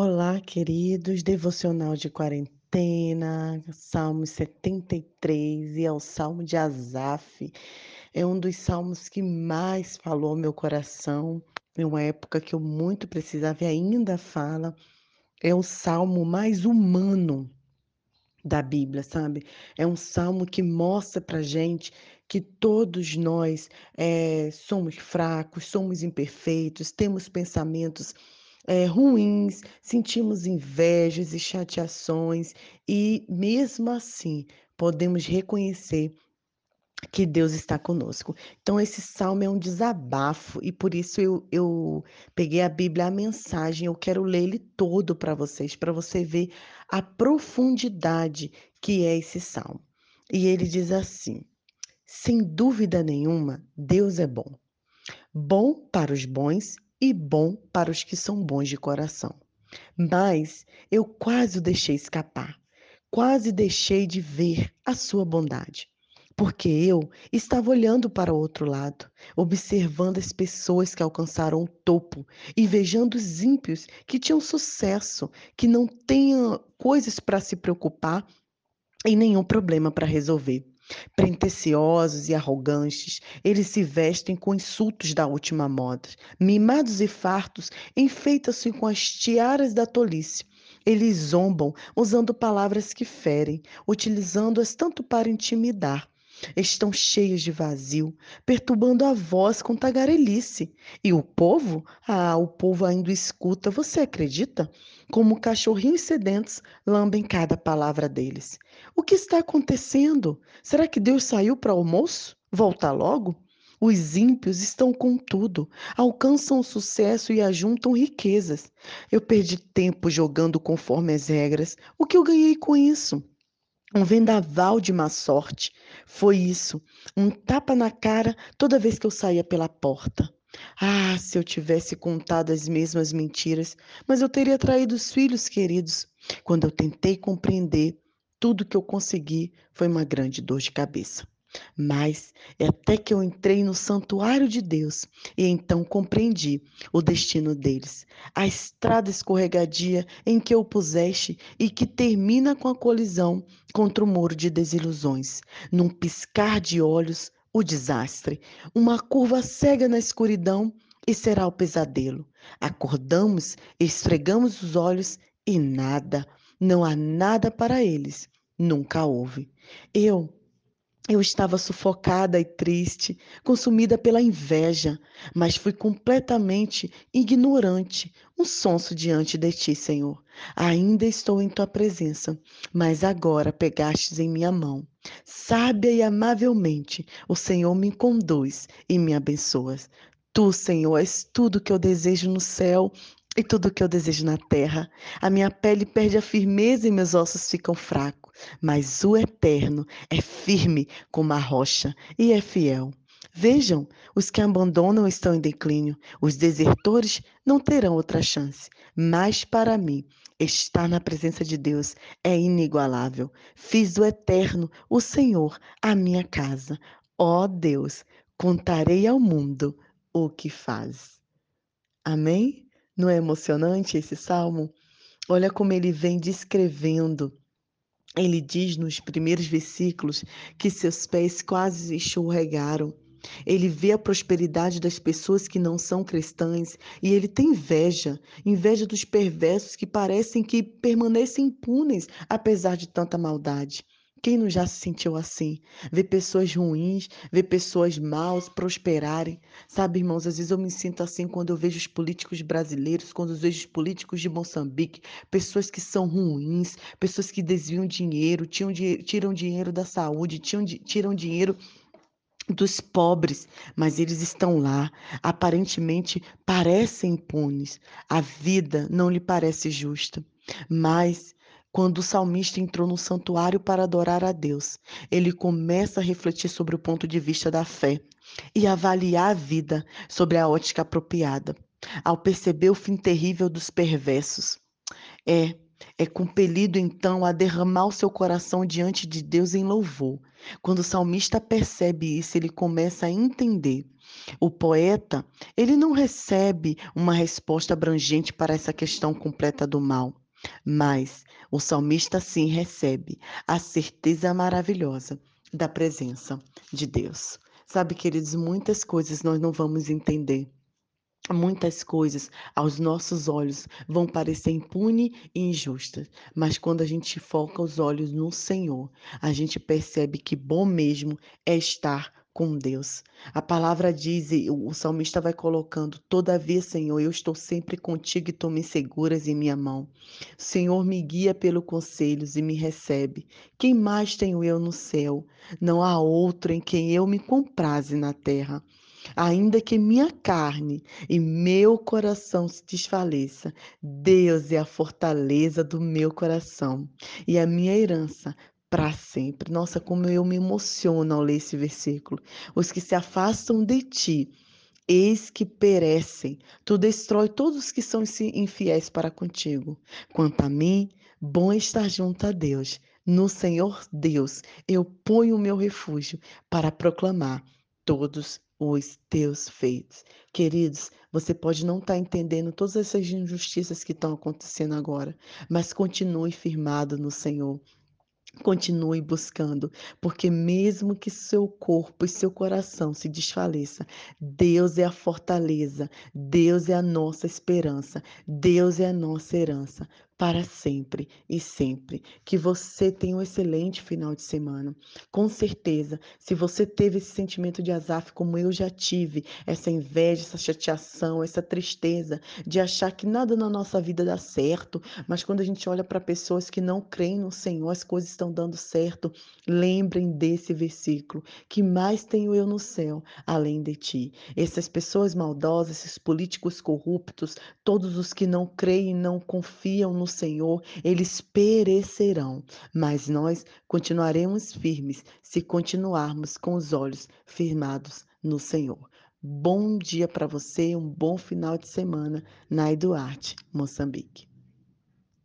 Olá, queridos, devocional de quarentena, Salmo 73 e é o Salmo de Asaf. É um dos salmos que mais falou ao meu coração, em uma época que eu muito precisava e ainda fala. É o salmo mais humano da Bíblia, sabe? É um salmo que mostra pra gente que todos nós eh, somos fracos, somos imperfeitos, temos pensamentos eh, ruins, sentimos invejas e chateações, e mesmo assim podemos reconhecer que Deus está conosco. Então, esse salmo é um desabafo, e por isso eu, eu peguei a Bíblia, a mensagem, eu quero ler ele todo para vocês, para você ver a profundidade que é esse salmo. E ele diz assim: sem dúvida nenhuma, Deus é bom. Bom para os bons e bom para os que são bons de coração. Mas eu quase o deixei escapar, quase deixei de ver a sua bondade. Porque eu estava olhando para o outro lado, observando as pessoas que alcançaram o topo, invejando os ímpios que tinham sucesso, que não tinham coisas para se preocupar e nenhum problema para resolver. Pretensiosos e arrogantes, eles se vestem com insultos da última moda. Mimados e fartos, enfeitam-se com as tiaras da tolice. Eles zombam usando palavras que ferem, utilizando-as tanto para intimidar. Estão cheios de vazio, perturbando a voz com tagarelice. E o povo? Ah, o povo ainda escuta, você acredita? Como cachorrinhos sedentos lambem cada palavra deles. O que está acontecendo? Será que Deus saiu para almoço? Volta logo? Os ímpios estão com tudo, alcançam o sucesso e ajuntam riquezas. Eu perdi tempo jogando conforme as regras. O que eu ganhei com isso? Um vendaval de má sorte. Foi isso. Um tapa na cara toda vez que eu saía pela porta. Ah, se eu tivesse contado as mesmas mentiras, mas eu teria traído os filhos queridos. Quando eu tentei compreender, tudo que eu consegui foi uma grande dor de cabeça. Mas é até que eu entrei no santuário de Deus e então compreendi o destino deles. A estrada escorregadia em que eu puseste e que termina com a colisão contra o muro de desilusões. Num piscar de olhos, o desastre. Uma curva cega na escuridão e será o pesadelo. Acordamos, esfregamos os olhos e nada, não há nada para eles. Nunca houve. Eu eu estava sufocada e triste, consumida pela inveja, mas fui completamente ignorante, um sonso diante de ti, Senhor. Ainda estou em tua presença, mas agora pegastes em minha mão. Sábia e amavelmente, o Senhor me conduz e me abençoas. Tu, Senhor, és tudo que eu desejo no céu e tudo que eu desejo na terra. A minha pele perde a firmeza e meus ossos ficam fracos mas o Eterno é firme como a rocha e é fiel. Vejam, os que abandonam estão em declínio, os desertores não terão outra chance. Mas para mim, estar na presença de Deus é inigualável. Fiz do Eterno, o Senhor, a minha casa. Ó Deus, contarei ao mundo o que faz. Amém? Não é emocionante esse salmo? Olha como ele vem descrevendo ele diz nos primeiros versículos que seus pés quase escorregaram. Ele vê a prosperidade das pessoas que não são cristãs e ele tem inveja, inveja dos perversos que parecem que permanecem impunes apesar de tanta maldade. Quem não já se sentiu assim? Ver pessoas ruins, ver pessoas maus prosperarem. Sabe, irmãos, às vezes eu me sinto assim quando eu vejo os políticos brasileiros, quando eu vejo os políticos de Moçambique, pessoas que são ruins, pessoas que desviam dinheiro, tiram, tiram dinheiro da saúde, tiram, tiram dinheiro dos pobres, mas eles estão lá, aparentemente parecem impunes. A vida não lhe parece justa, mas quando o salmista entrou no santuário para adorar a Deus, ele começa a refletir sobre o ponto de vista da fé e avaliar a vida sobre a ótica apropriada. Ao perceber o fim terrível dos perversos, é é compelido então a derramar o seu coração diante de Deus em louvor. Quando o salmista percebe isso, ele começa a entender. O poeta, ele não recebe uma resposta abrangente para essa questão completa do mal, mas o salmista sim recebe a certeza maravilhosa da presença de Deus. Sabe, queridos, muitas coisas nós não vamos entender Muitas coisas aos nossos olhos vão parecer impune e injustas, mas quando a gente foca os olhos no Senhor, a gente percebe que bom mesmo é estar com Deus. A palavra diz, e o salmista vai colocando: Todavia, Senhor, eu estou sempre contigo e tome seguras em minha mão. Senhor me guia pelo conselhos e me recebe. Quem mais tenho eu no céu? Não há outro em quem eu me compraze na terra. Ainda que minha carne e meu coração se desfaleça, Deus é a fortaleza do meu coração e a minha herança para sempre. Nossa, como eu me emociono ao ler esse versículo. Os que se afastam de ti, eis que perecem. Tu destrói todos os que são infiéis para contigo. Quanto a mim, bom estar junto a Deus. No Senhor Deus, eu ponho o meu refúgio para proclamar todos os teus feitos. Queridos, você pode não estar tá entendendo todas essas injustiças que estão acontecendo agora, mas continue firmado no Senhor. Continue buscando, porque mesmo que seu corpo e seu coração se desfaleça, Deus é a fortaleza, Deus é a nossa esperança, Deus é a nossa herança para sempre e sempre. Que você tenha um excelente final de semana. Com certeza, se você teve esse sentimento de azaf como eu já tive, essa inveja, essa chateação, essa tristeza de achar que nada na nossa vida dá certo, mas quando a gente olha para pessoas que não creem no Senhor, as coisas estão dando certo, lembrem desse versículo: que mais tenho eu no céu além de ti. Essas pessoas maldosas, esses políticos corruptos, todos os que não creem não confiam no Senhor, eles perecerão, mas nós continuaremos firmes se continuarmos com os olhos firmados no Senhor. Bom dia para você, um bom final de semana na Eduarte, Moçambique.